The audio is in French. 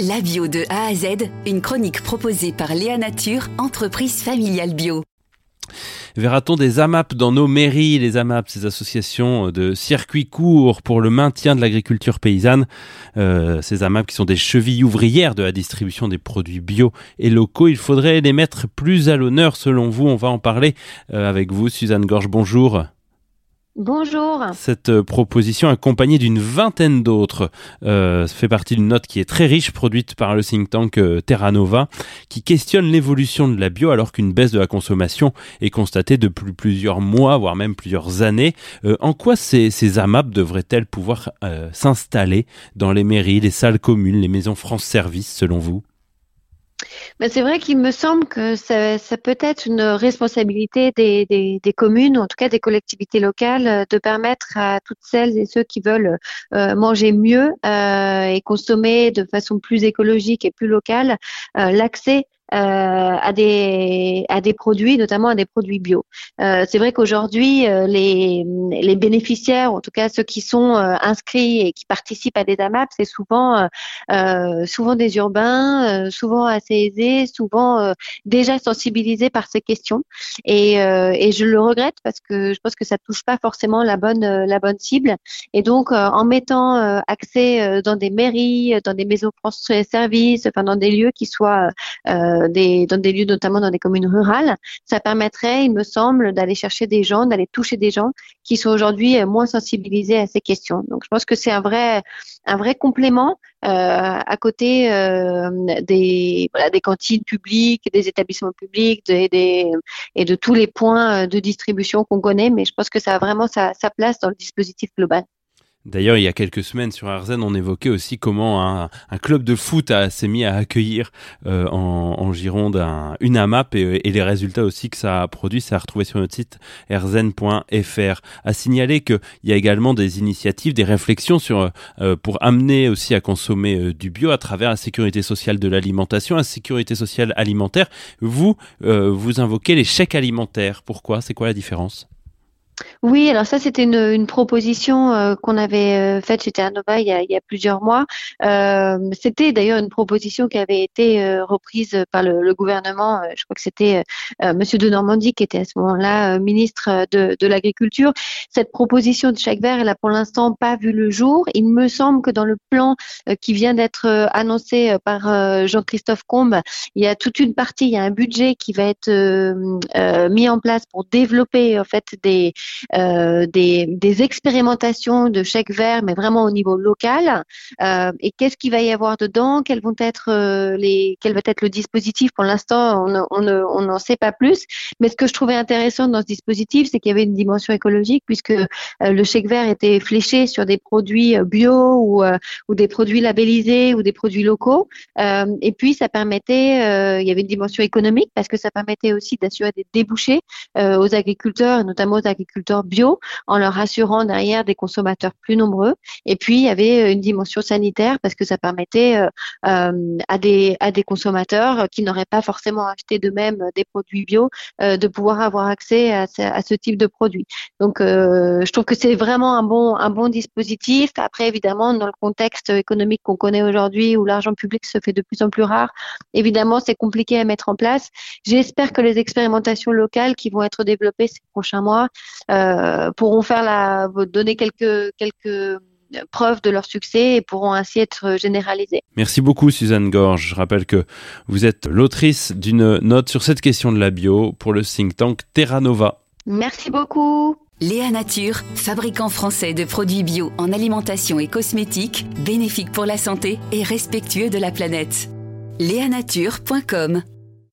La bio de A à Z, une chronique proposée par Léa Nature, entreprise familiale bio. Verra-t-on des AMAP dans nos mairies? Les AMAP, ces associations de circuits courts pour le maintien de l'agriculture paysanne. Euh, ces AMAP qui sont des chevilles ouvrières de la distribution des produits bio et locaux. Il faudrait les mettre plus à l'honneur selon vous. On va en parler euh, avec vous, Suzanne Gorge. Bonjour. Bonjour. Cette euh, proposition, accompagnée d'une vingtaine d'autres, euh, fait partie d'une note qui est très riche, produite par le think tank euh, Terra Nova, qui questionne l'évolution de la bio alors qu'une baisse de la consommation est constatée depuis plusieurs mois, voire même plusieurs années. en quoi ces, ces AMAP devraient-elles pouvoir s'installer dans les mairies, les salles communes, les maisons France Service, selon vous? Mais c'est vrai qu'il me semble que ça, peut être une responsabilité des, communes, en tout cas des collectivités locales, euh, de permettre à toutes celles et ceux qui veulent euh, manger mieux euh, et consommer de façon plus écologique et plus locale l'accès à des à des produits, notamment à des produits bio. Euh, c'est vrai qu'aujourd'hui, euh, les, les bénéficiaires, en tout cas ceux qui sont inscrits et qui participent à des AMAP, c'est souvent souvent des urbains, souvent assez aisés, souvent déjà sensibilisés par ces questions. Et, et je le regrette parce que je pense que ça touche pas forcément la bonne la bonne cible. Et donc en mettant accès dans des mairies, dans des maisons France Service, enfin dans des lieux qui soient euh, des, dans des lieux, notamment dans des communes rurales. Ça permettrait, il me semble, d'aller chercher des gens, d'aller toucher des gens qui sont aujourd'hui euh, moins sensibilisés à ces questions. Donc, je pense que c'est un vrai, un vrai complément euh, à côté euh, des, cantines publiques, des établissements publics et de tous les points de distribution qu'on connaît. Mais je pense que ça a vraiment sa place dans le dispositif global. D'ailleurs, il y a quelques semaines sur Arzen, on évoquait aussi comment un, club de foot s'est mis à accueillir euh, en, Gironde un, une AMAP et, les résultats aussi que ça a produit, c'est à retrouver sur notre site arzen.fr. À signaler qu'il y a également des initiatives, des réflexions sur euh, pour amener aussi à consommer euh, du bio à travers la sécurité sociale de l'alimentation, la sécurité sociale alimentaire. Vous, euh, vous invoquez les chèques alimentaires. Pourquoi? C'est quoi la différence? Oui, alors ça c'était une, une, proposition euh, qu'on avait euh, faite chez Terranova il y a, il y a plusieurs mois. Euh, c'était d'ailleurs une proposition qui avait été euh, reprise par le, le gouvernement. je crois que c'était Monsieur de Normandie qui était à ce moment-là ministre de, de l'Agriculture. Cette proposition de chèque vert, elle a pour l'instant pas vu le jour. Il me semble que dans le plan qui vient d'être annoncé par Jean-Christophe Combe, il y a toute une partie, il y a un budget qui va être mis en place pour développer en fait des euh, des, des, expérimentations de chèques verts, mais vraiment au niveau local. Euh, et qu'est-ce qu'il va y avoir dedans? Quels vont être euh, les, quel va être le dispositif? Pour l'instant, on n'en on on sait pas plus. Mais ce que je trouvais intéressant dans ce dispositif, c'est qu'il y avait une dimension écologique, puisque euh, le chèque vert était fléché sur des produits bio ou, ou des produits labellisés ou des produits locaux. et puis, ça permettait, il y avait une dimension économique, parce que ça permettait aussi d'assurer des débouchés aux agriculteurs, notamment aux agriculteurs bio en leur assurant derrière des consommateurs plus nombreux. Et puis, il y avait euh, une dimension sanitaire parce que ça permettait euh, euh, à, des, à des consommateurs qui n'auraient pas forcément acheté d'eux-mêmes des produits bio de pouvoir avoir accès à ce, type de produits. Donc, je trouve que c'est vraiment un bon, un bon dispositif. Après, évidemment, dans le contexte économique qu'on connaît aujourd'hui où l'argent public se fait de plus en plus rare, évidemment, c'est compliqué à mettre en place. J'espère que les expérimentations locales qui vont être développées ces prochains mois pourront faire la, donner quelques quelques preuves de leur succès et pourront ainsi être généralisés. Merci beaucoup Suzanne Gorge. Je rappelle que vous êtes l'autrice d'une note sur cette question de la bio pour le think tank Terra Nova. Merci beaucoup. Léa Nature, fabricant français de produits bio en alimentation et cosmétiques, bénéfiques pour la santé et respectueux de la planète. Léanature.com